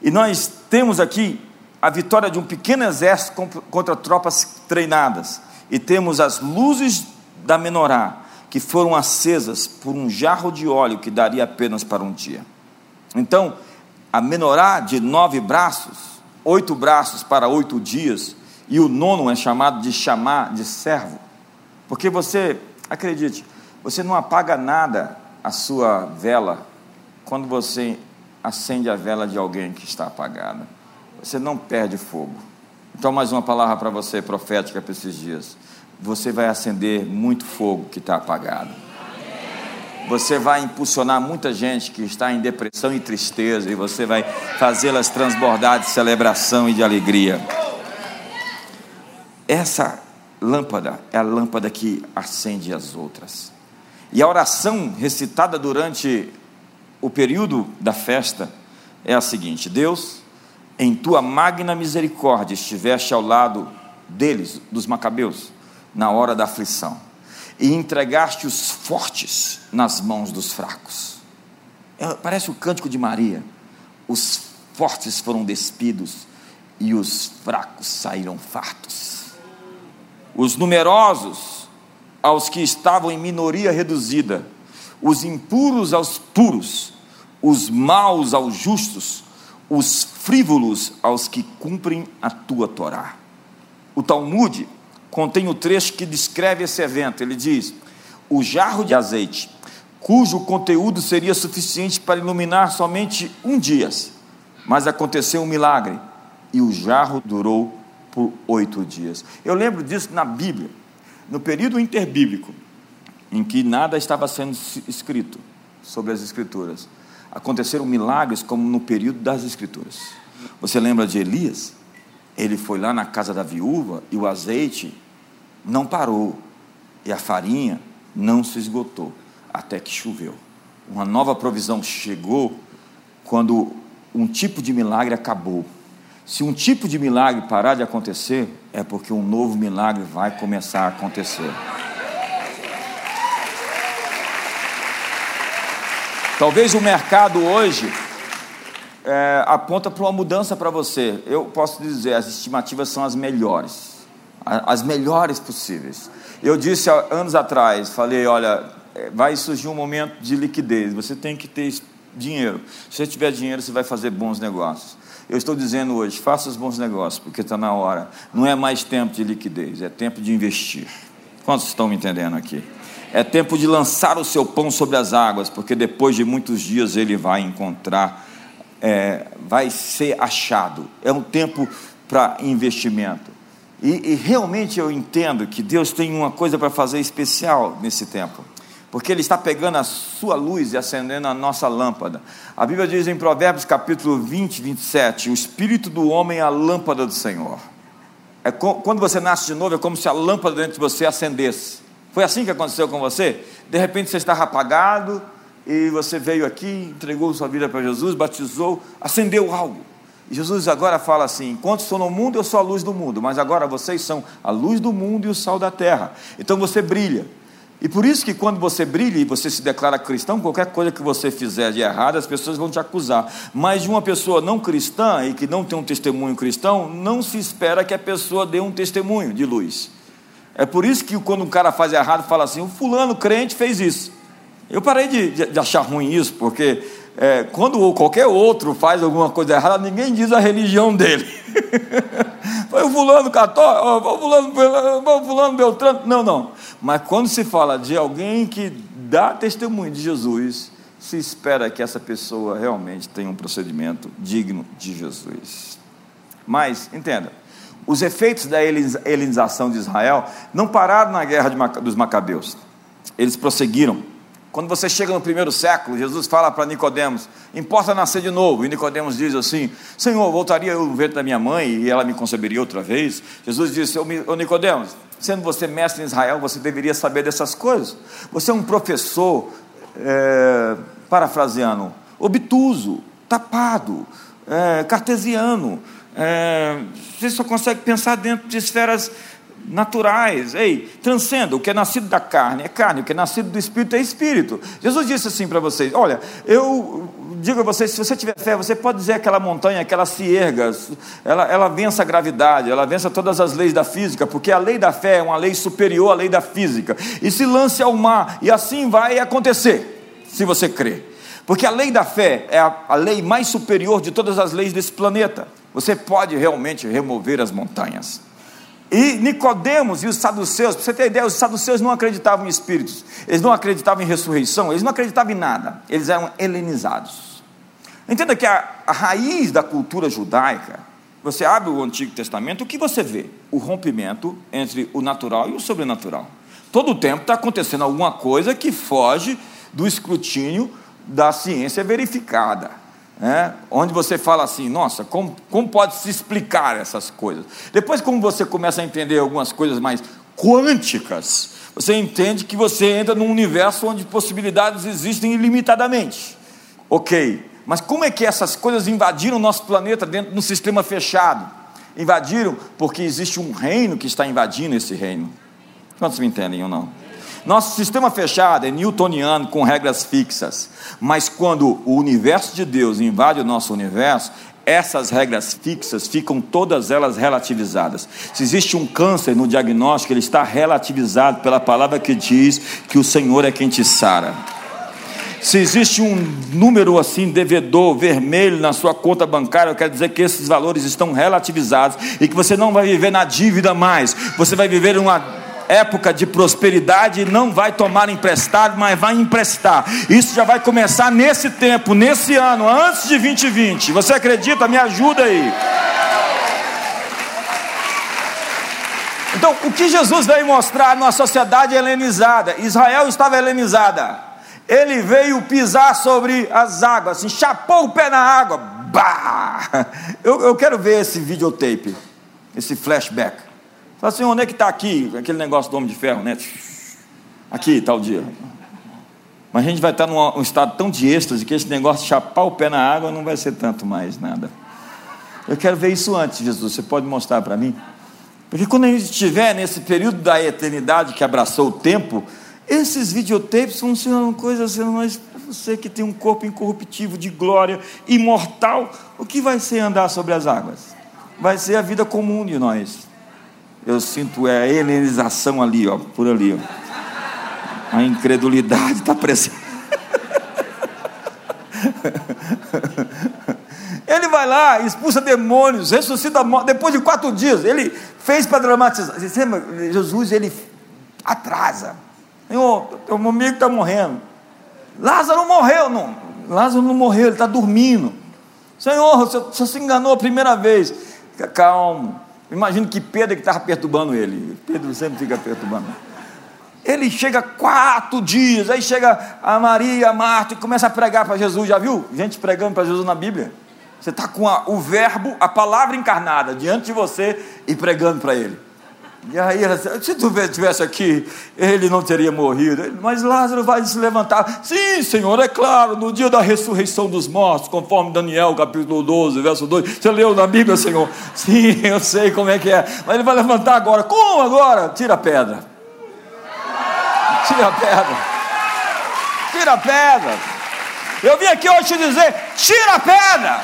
E nós temos aqui a vitória de um pequeno exército contra tropas treinadas. E temos as luzes da menorá, que foram acesas por um jarro de óleo que daria apenas para um dia. Então, a menorá de nove braços, oito braços para oito dias, e o nono é chamado de chamar de servo. Porque você, acredite, você não apaga nada a sua vela quando você acende a vela de alguém que está apagada. Você não perde fogo. Então, mais uma palavra para você, profética, para esses dias. Você vai acender muito fogo que está apagado. Você vai impulsionar muita gente que está em depressão e tristeza, e você vai fazê-las transbordar de celebração e de alegria. Essa lâmpada é a lâmpada que acende as outras. E a oração recitada durante o período da festa é a seguinte: Deus, em tua magna misericórdia, estiveste ao lado deles, dos macabeus, na hora da aflição, e entregaste os fortes nas mãos dos fracos. É, parece o cântico de Maria: os fortes foram despidos e os fracos saíram fartos os numerosos aos que estavam em minoria reduzida, os impuros aos puros, os maus aos justos, os frívolos aos que cumprem a tua Torá. O Talmud contém o trecho que descreve esse evento. Ele diz: o jarro de azeite, cujo conteúdo seria suficiente para iluminar somente um dia, mas aconteceu um milagre e o jarro durou por oito dias. Eu lembro disso na Bíblia, no período interbíblico, em que nada estava sendo escrito sobre as Escrituras. Aconteceram milagres como no período das Escrituras. Você lembra de Elias? Ele foi lá na casa da viúva e o azeite não parou, e a farinha não se esgotou, até que choveu. Uma nova provisão chegou quando um tipo de milagre acabou. Se um tipo de milagre parar de acontecer, é porque um novo milagre vai começar a acontecer. Talvez o mercado hoje é, aponta para uma mudança para você. Eu posso dizer, as estimativas são as melhores, as melhores possíveis. Eu disse há anos atrás, falei, olha, é, vai surgir um momento de liquidez, você tem que ter dinheiro. Se você tiver dinheiro, você vai fazer bons negócios. Eu estou dizendo hoje, faça os bons negócios, porque está na hora. Não é mais tempo de liquidez, é tempo de investir. Quantos estão me entendendo aqui? É tempo de lançar o seu pão sobre as águas, porque depois de muitos dias ele vai encontrar, é, vai ser achado. É um tempo para investimento. E, e realmente eu entendo que Deus tem uma coisa para fazer especial nesse tempo porque Ele está pegando a sua luz e acendendo a nossa lâmpada. A Bíblia diz em Provérbios capítulo 20, 27, o Espírito do homem é a lâmpada do Senhor. É quando você nasce de novo, é como se a lâmpada dentro de você acendesse. Foi assim que aconteceu com você? De repente você estava apagado e você veio aqui, entregou sua vida para Jesus, batizou, acendeu algo. E Jesus agora fala assim: enquanto estou no mundo, eu sou a luz do mundo, mas agora vocês são a luz do mundo e o sal da terra. Então você brilha. E por isso que quando você brilha e você se declara cristão, qualquer coisa que você fizer de errado, as pessoas vão te acusar. Mas de uma pessoa não cristã e que não tem um testemunho cristão, não se espera que a pessoa dê um testemunho de luz. É por isso que quando um cara faz errado, fala assim: o fulano crente fez isso. Eu parei de, de, de achar ruim isso, porque é, quando qualquer outro faz alguma coisa errada, ninguém diz a religião dele. Foi o fulano católico, o fulano, o fulano Beltrano. Não, não. Mas quando se fala de alguém que dá testemunho de Jesus, se espera que essa pessoa realmente tenha um procedimento digno de Jesus. Mas, entenda, os efeitos da helenização de Israel não pararam na guerra dos Macabeus. Eles prosseguiram quando você chega no primeiro século, Jesus fala para Nicodemos: importa nascer de novo. E Nicodemos diz assim: Senhor, voltaria eu ventre da minha mãe e ela me conceberia outra vez? Jesus disse: Ô Nicodemos, sendo você mestre em Israel, você deveria saber dessas coisas. Você é um professor, é, parafraseando, obtuso, tapado, é, cartesiano. É, você só consegue pensar dentro de esferas naturais. Ei, transcenda. O que é nascido da carne é carne, o que é nascido do espírito é espírito. Jesus disse assim para vocês: Olha, eu digo a vocês: se você tiver fé, você pode dizer aquela montanha que ela se erga, ela, ela vença a gravidade, ela vença todas as leis da física, porque a lei da fé é uma lei superior à lei da física. E se lance ao mar, e assim vai acontecer, se você crer. Porque a lei da fé é a, a lei mais superior de todas as leis desse planeta. Você pode realmente remover as montanhas. E Nicodemos e os saduceus, para você ter ideia, os saduceus não acreditavam em espíritos, eles não acreditavam em ressurreição, eles não acreditavam em nada, eles eram helenizados. Entenda que a, a raiz da cultura judaica, você abre o Antigo Testamento, o que você vê? O rompimento entre o natural e o sobrenatural. Todo o tempo está acontecendo alguma coisa que foge do escrutínio da ciência verificada né? onde você fala assim, nossa, como, como pode se explicar essas coisas? Depois, como você começa a entender algumas coisas mais quânticas, você entende que você entra num universo onde possibilidades existem ilimitadamente. Ok, mas como é que essas coisas invadiram o nosso planeta dentro de um sistema fechado? Invadiram porque existe um reino que está invadindo esse reino. Quantos me entendem ou não? Nosso sistema fechado é newtoniano com regras fixas, mas quando o universo de Deus invade o nosso universo, essas regras fixas ficam todas elas relativizadas. Se existe um câncer no diagnóstico, ele está relativizado pela palavra que diz que o Senhor é quem te sara. Se existe um número assim, devedor, vermelho na sua conta bancária, eu quero dizer que esses valores estão relativizados e que você não vai viver na dívida mais, você vai viver uma época de prosperidade, não vai tomar emprestado, mas vai emprestar. Isso já vai começar nesse tempo, nesse ano, antes de 2020. Você acredita? Me ajuda aí. Então, o que Jesus veio mostrar numa sociedade helenizada? Israel estava helenizada. Ele veio pisar sobre as águas, assim, chapou o pé na água. Bah! Eu, eu quero ver esse videotape, esse flashback. Fala assim, onde é que está aqui? Aquele negócio do Homem de Ferro, né? Aqui, tal dia. Mas a gente vai estar num estado tão de êxtase que esse negócio de chapar o pé na água não vai ser tanto mais nada. Eu quero ver isso antes, Jesus. Você pode mostrar para mim? Porque quando a gente estiver nesse período da eternidade que abraçou o tempo, esses videotapes funcionam coisas assim, mas você que tem um corpo incorruptível de glória, imortal, o que vai ser andar sobre as águas? Vai ser a vida comum de nós. Eu sinto é, a helenização ali, ó, por ali. Ó. A incredulidade está presente. Ele vai lá, expulsa demônios, ressuscita morte. Depois de quatro dias, ele fez para dramatizar. Jesus, ele atrasa. Senhor, teu amigo está morrendo. Lázaro morreu, não. Lázaro não morreu, ele está dormindo. Senhor, você, você se enganou a primeira vez. Fica calmo. Imagino que Pedro é que estava perturbando ele. Pedro sempre fica perturbando. Ele chega quatro dias, aí chega a Maria, a Marta e começa a pregar para Jesus. Já viu? Gente pregando para Jesus na Bíblia. Você está com a, o verbo, a palavra encarnada diante de você e pregando para ele. E aí se tu estivesse aqui, ele não teria morrido. Mas Lázaro vai se levantar. Sim, Senhor, é claro, no dia da ressurreição dos mortos, conforme Daniel, capítulo 12, verso 2. Você leu na Bíblia, Senhor? Sim, eu sei como é que é. Mas ele vai levantar agora. Como agora? Tira a pedra. Tira a pedra. Tira a pedra. Eu vim aqui hoje te dizer: tira a pedra.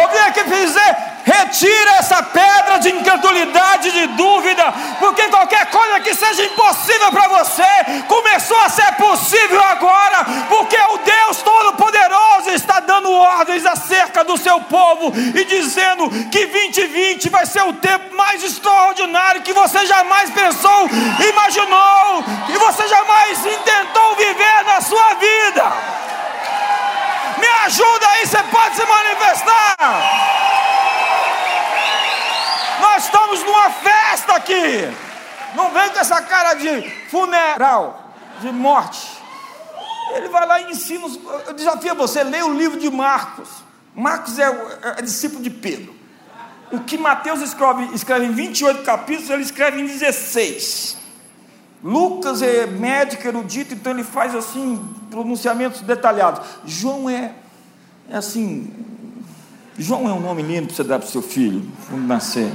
Eu vim aqui te dizer: Retira essa pedra de incredulidade, de dúvida, porque qualquer coisa que seja impossível para você começou a ser possível agora, porque o Deus Todo-Poderoso está dando ordens acerca do seu povo e dizendo que 2020 vai ser o tempo mais extraordinário que você jamais pensou, imaginou, e você jamais intentou viver na sua vida. Me ajuda aí, você pode se manifestar. Estamos numa festa aqui. Não vem com essa cara de funeral, de morte. Ele vai lá e ensina. Eu desafio você, leia o livro de Marcos. Marcos é, é, é discípulo de Pedro. O que Mateus escreve, escreve em 28 capítulos, ele escreve em 16. Lucas é médico, erudito, então ele faz assim, pronunciamentos detalhados. João é, é assim, João é um nome lindo para você dar para o seu filho, quando nascer.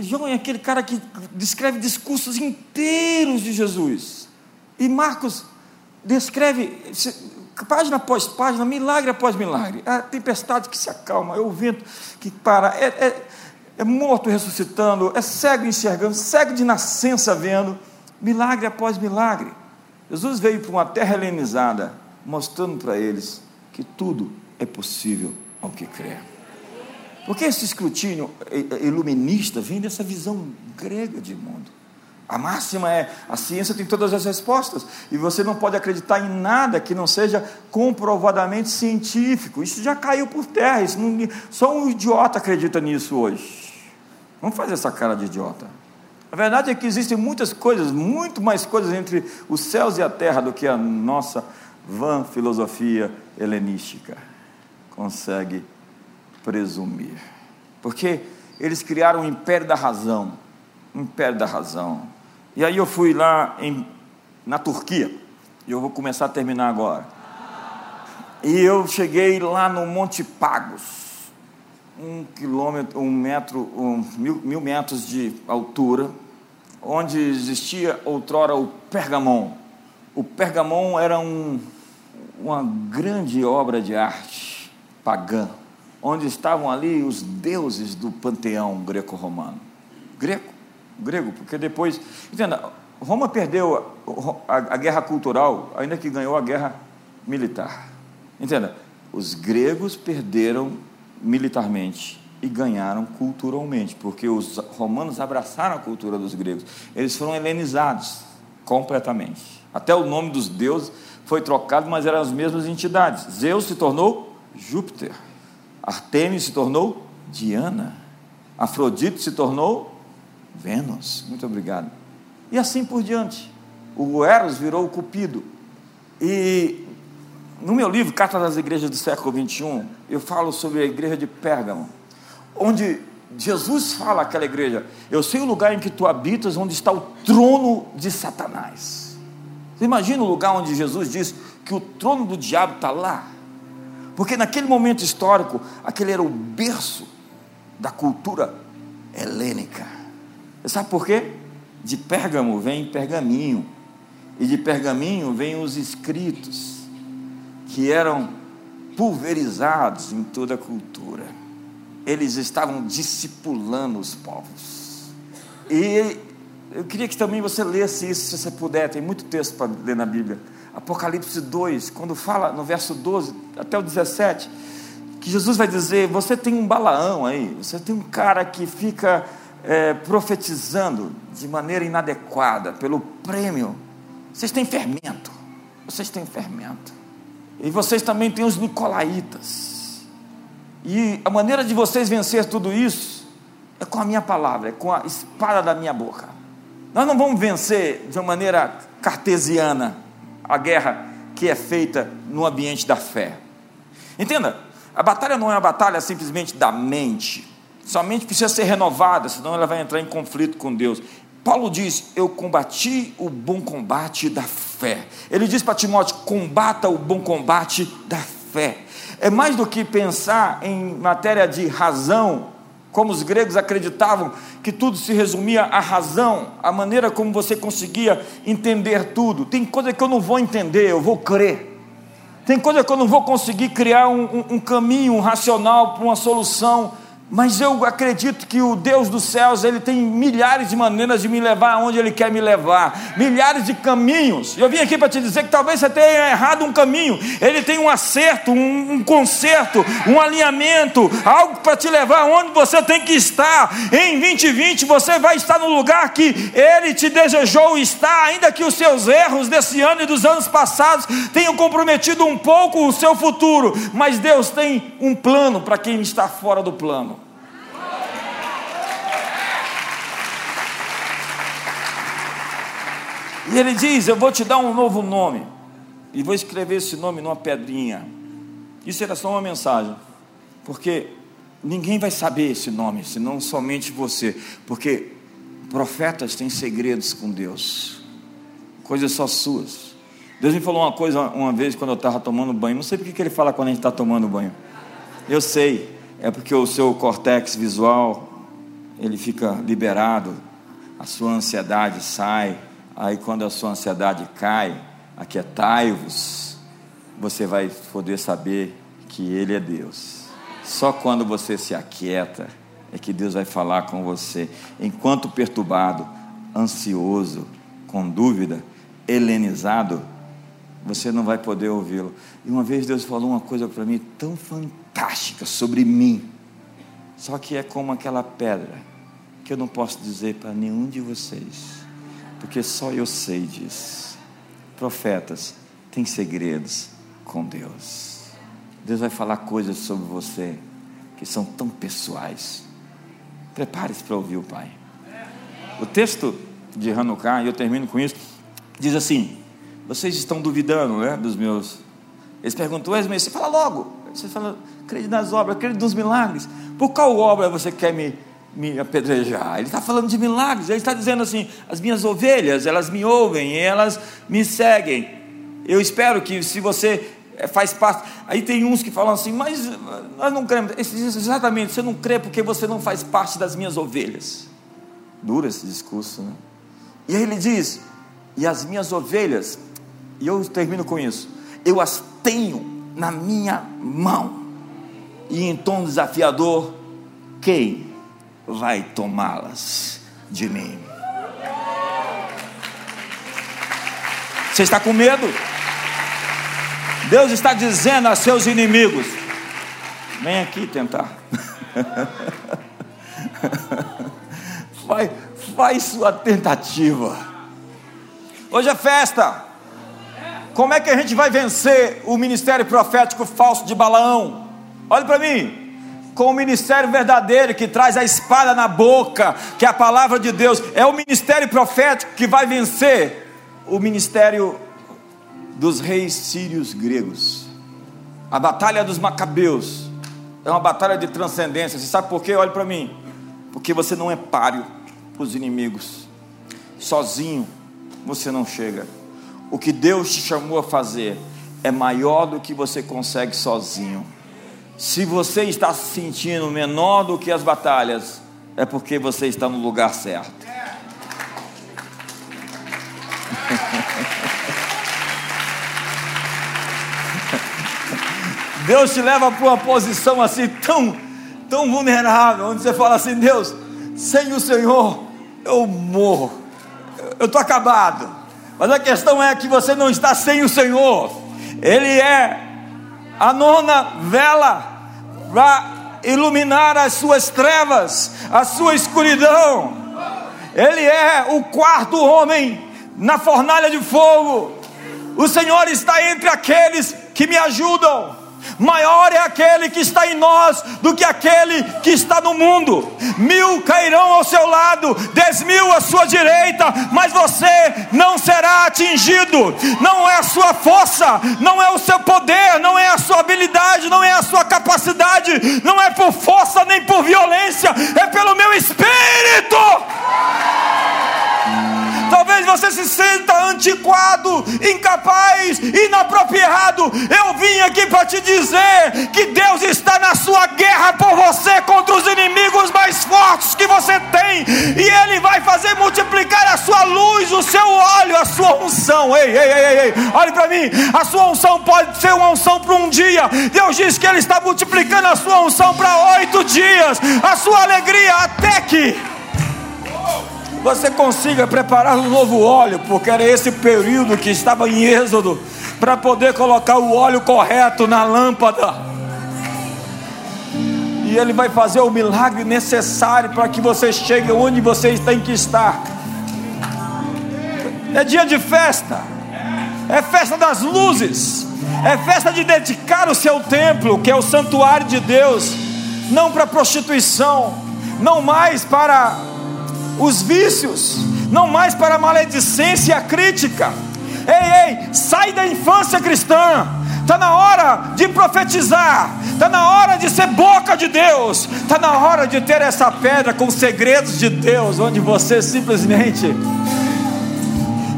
João é aquele cara que descreve discursos inteiros de Jesus. E Marcos descreve, página após página, milagre após milagre. A tempestade que se acalma, é o vento que para, é, é, é morto ressuscitando, é cego enxergando, cego de nascença vendo, milagre após milagre. Jesus veio para uma terra helenizada mostrando para eles que tudo é possível ao que crer. Porque esse escrutínio iluminista vem dessa visão grega de mundo. A máxima é: a ciência tem todas as respostas, e você não pode acreditar em nada que não seja comprovadamente científico. Isso já caiu por terra, isso não, só um idiota acredita nisso hoje. Vamos fazer essa cara de idiota. A verdade é que existem muitas coisas, muito mais coisas entre os céus e a terra do que a nossa vã filosofia helenística consegue presumir. Porque eles criaram o império da razão. O império da razão e aí eu fui lá em, na Turquia, e eu vou começar a terminar agora. E eu cheguei lá no Monte Pagos, um quilômetro, um metro, um, mil, mil metros de altura, onde existia outrora o Pergamon. O Pergamon era um, uma grande obra de arte pagã, onde estavam ali os deuses do panteão greco-romano. Greco grego, porque depois. Entenda, Roma perdeu a, a, a guerra cultural, ainda que ganhou a guerra militar. Entenda, os gregos perderam militarmente e ganharam culturalmente, porque os romanos abraçaram a cultura dos gregos. Eles foram helenizados completamente. Até o nome dos deuses foi trocado, mas eram as mesmas entidades. Zeus se tornou Júpiter. Artemis se tornou Diana. Afrodite se tornou Vênus, muito obrigado. E assim por diante. O Eros virou o Cupido. E no meu livro, Carta das Igrejas do século XXI, eu falo sobre a igreja de Pérgamo, onde Jesus fala àquela igreja: Eu sei o lugar em que tu habitas, onde está o trono de Satanás. Você imagina o lugar onde Jesus diz que o trono do diabo está lá? Porque naquele momento histórico, aquele era o berço da cultura helênica. Sabe por quê? De Pérgamo vem pergaminho, e de pergaminho vem os escritos, que eram pulverizados em toda a cultura. Eles estavam discipulando os povos. E eu queria que também você lesse isso, se você puder, tem muito texto para ler na Bíblia. Apocalipse 2, quando fala no verso 12 até o 17, que Jesus vai dizer: Você tem um Balaão aí, você tem um cara que fica é, profetizando de maneira inadequada pelo prêmio. Vocês têm fermento. Vocês têm fermento. E vocês também têm os nicolaítas. E a maneira de vocês vencer tudo isso é com a minha palavra, é com a espada da minha boca. Nós não vamos vencer de uma maneira cartesiana a guerra que é feita no ambiente da fé. Entenda, a batalha não é uma batalha simplesmente da mente, Somente precisa ser renovada, senão ela vai entrar em conflito com Deus. Paulo diz: Eu combati o bom combate da fé. Ele diz para Timóteo: combata o bom combate da fé. É mais do que pensar em matéria de razão, como os gregos acreditavam que tudo se resumia à razão, a maneira como você conseguia entender tudo. Tem coisa que eu não vou entender, eu vou crer. Tem coisa que eu não vou conseguir criar um, um, um caminho um racional para uma solução mas eu acredito que o Deus dos céus, ele tem milhares de maneiras de me levar aonde ele quer me levar, milhares de caminhos. Eu vim aqui para te dizer que talvez você tenha errado um caminho. Ele tem um acerto, um, um conserto, um alinhamento, algo para te levar aonde você tem que estar. Em 2020 você vai estar no lugar que ele te desejou estar, ainda que os seus erros desse ano e dos anos passados tenham comprometido um pouco o seu futuro, mas Deus tem um plano para quem está fora do plano. E ele diz: Eu vou te dar um novo nome, e vou escrever esse nome numa pedrinha. Isso era só uma mensagem, porque ninguém vai saber esse nome, senão somente você, porque profetas têm segredos com Deus, coisas só suas. Deus me falou uma coisa uma vez quando eu estava tomando banho, não sei porque que ele fala quando a gente está tomando banho. Eu sei, é porque o seu cortex visual ele fica liberado, a sua ansiedade sai, Aí, quando a sua ansiedade cai, aquietai-vos, você vai poder saber que Ele é Deus. Só quando você se aquieta é que Deus vai falar com você. Enquanto perturbado, ansioso, com dúvida, helenizado, você não vai poder ouvi-lo. E uma vez Deus falou uma coisa para mim tão fantástica sobre mim, só que é como aquela pedra que eu não posso dizer para nenhum de vocês, porque só eu sei disso. Profetas têm segredos com Deus. Deus vai falar coisas sobre você que são tão pessoais. Prepare-se para ouvir o Pai. O texto de Hanukkah, e eu termino com isso, diz assim: Vocês estão duvidando né, dos meus. Eles perguntam, mas você fala logo. Você fala, acredito nas obras, acredito nos milagres. Por qual obra você quer me, me apedrejar? Ele está falando de milagres, ele está dizendo assim: as minhas ovelhas, elas me ouvem, elas me seguem. Eu espero que se você é, faz parte. Aí tem uns que falam assim, mas nós não cremos. Exatamente, você não crê porque você não faz parte das minhas ovelhas. Dura esse discurso, né? E aí ele diz: e as minhas ovelhas, e eu termino com isso, eu as tenho na minha mão. E em tom desafiador, quem vai tomá-las de mim? Você está com medo? Deus está dizendo a seus inimigos: vem aqui tentar. Faz sua tentativa. Hoje é festa. Como é que a gente vai vencer o ministério profético falso de Balaão? Olhe para mim. Com o ministério verdadeiro que traz a espada na boca, que é a palavra de Deus, é o ministério profético que vai vencer o ministério dos reis sírios gregos. A batalha dos macabeus é uma batalha de transcendência. Você sabe por quê? Olhe para mim. Porque você não é páreo para os inimigos. Sozinho você não chega. O que Deus te chamou a fazer é maior do que você consegue sozinho. Se você está se sentindo menor do que as batalhas, é porque você está no lugar certo. Deus te leva para uma posição assim tão, tão vulnerável, onde você fala assim: Deus, sem o Senhor eu morro, eu estou acabado. Mas a questão é que você não está sem o Senhor, Ele é a nona vela para iluminar as suas trevas, a sua escuridão. Ele é o quarto homem na fornalha de fogo. O Senhor está entre aqueles que me ajudam. Maior é aquele que está em nós do que aquele que está no mundo. Mil cairão ao seu lado, dez mil à sua direita, mas você não será atingido. Não é a sua força, não é o seu poder, não é a sua habilidade, não é a sua capacidade, não é por força nem por violência, é pelo meu espírito. Talvez você se sinta antiquado, incapaz, inapropriado. Eu vim aqui para te dizer que Deus está na sua guerra por você contra os inimigos mais fortes que você tem, e Ele vai fazer multiplicar a sua luz, o seu óleo, a sua unção. Ei, ei, ei, ei, olhe para mim. A sua unção pode ser uma unção para um dia. Deus diz que Ele está multiplicando a sua unção para oito dias, a sua alegria até que você consiga preparar um novo óleo, porque era esse período que estava em Êxodo, para poder colocar o óleo correto na lâmpada. E Ele vai fazer o milagre necessário para que você chegue onde você tem que estar. É dia de festa, é festa das luzes, é festa de dedicar o seu templo, que é o santuário de Deus, não para prostituição, não mais para os vícios, não mais para a maledicência e a crítica. Ei, ei, sai da infância cristã. Está na hora de profetizar, está na hora de ser boca de Deus, está na hora de ter essa pedra com segredos de Deus, onde você simplesmente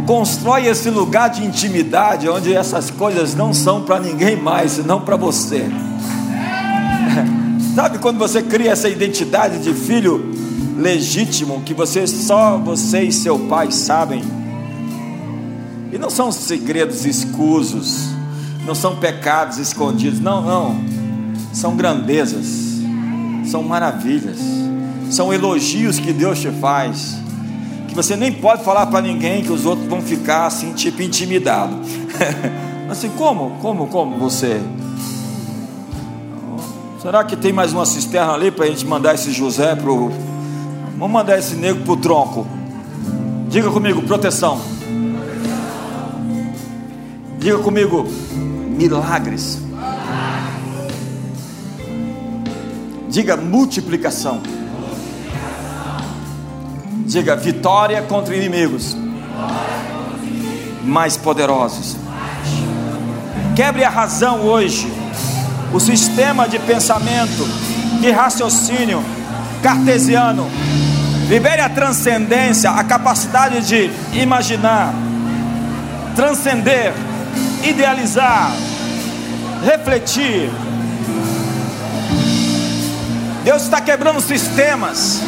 constrói esse lugar de intimidade, onde essas coisas não são para ninguém mais, senão para você. Sabe quando você cria essa identidade de filho legítimo que você só você e seu pai sabem. E não são segredos escusos, não são pecados escondidos, não, não. São grandezas, são maravilhas, são elogios que Deus te faz. Que você nem pode falar para ninguém que os outros vão ficar assim, tipo intimidado. Assim, como? Como? Como você? Será que tem mais uma cisterna ali para a gente mandar esse José para o. Vamos mandar esse negro para o tronco. Diga comigo, proteção. Diga comigo, milagres. Diga multiplicação. Diga vitória contra inimigos mais poderosos. Quebre a razão hoje, o sistema de pensamento, de raciocínio cartesiano. Libere a transcendência, a capacidade de imaginar, transcender, idealizar, refletir. Deus está quebrando sistemas,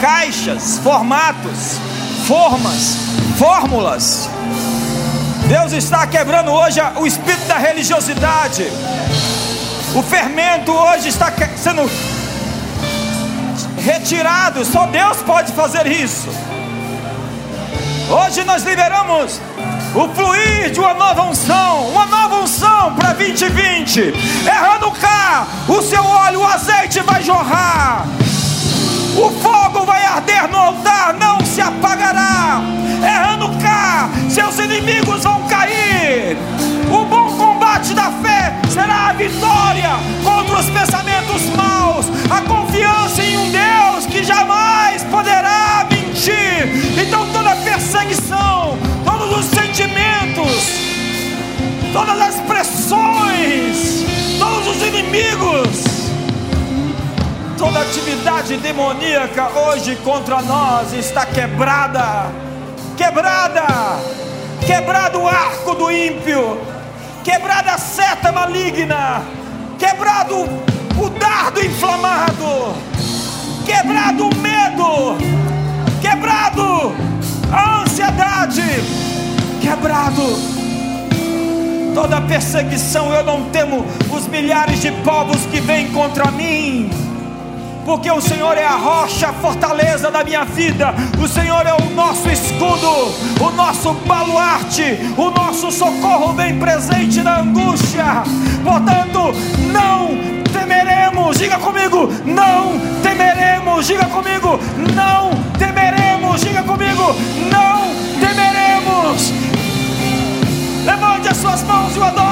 caixas, formatos, formas, fórmulas. Deus está quebrando hoje o espírito da religiosidade. O fermento hoje está sendo retirado. Só Deus pode fazer isso. Hoje nós liberamos o fluir de uma nova unção, uma nova unção para 2020. Errando cá, o seu óleo, o azeite vai jorrar. O fogo vai arder no altar, não se apagará. Errando cá, seus inimigos vão cair. Combate da fé será a vitória contra os pensamentos maus, a confiança em um Deus que jamais poderá mentir. Então toda perseguição, todos os sentimentos, todas as pressões, todos os inimigos Toda atividade demoníaca hoje contra nós está quebrada. Quebrada. Quebrado o arco do ímpio. Quebrada a seta maligna. Quebrado o dardo inflamado. Quebrado o medo. Quebrado a ansiedade. Quebrado toda perseguição, eu não temo os milhares de povos que vêm contra mim porque o Senhor é a rocha, a fortaleza da minha vida, o Senhor é o nosso escudo, o nosso baluarte, o nosso socorro bem presente na angústia. Portanto, não temeremos, diga comigo, não temeremos, diga comigo, não temeremos, diga comigo, não temeremos. Levante as suas mãos e o adore.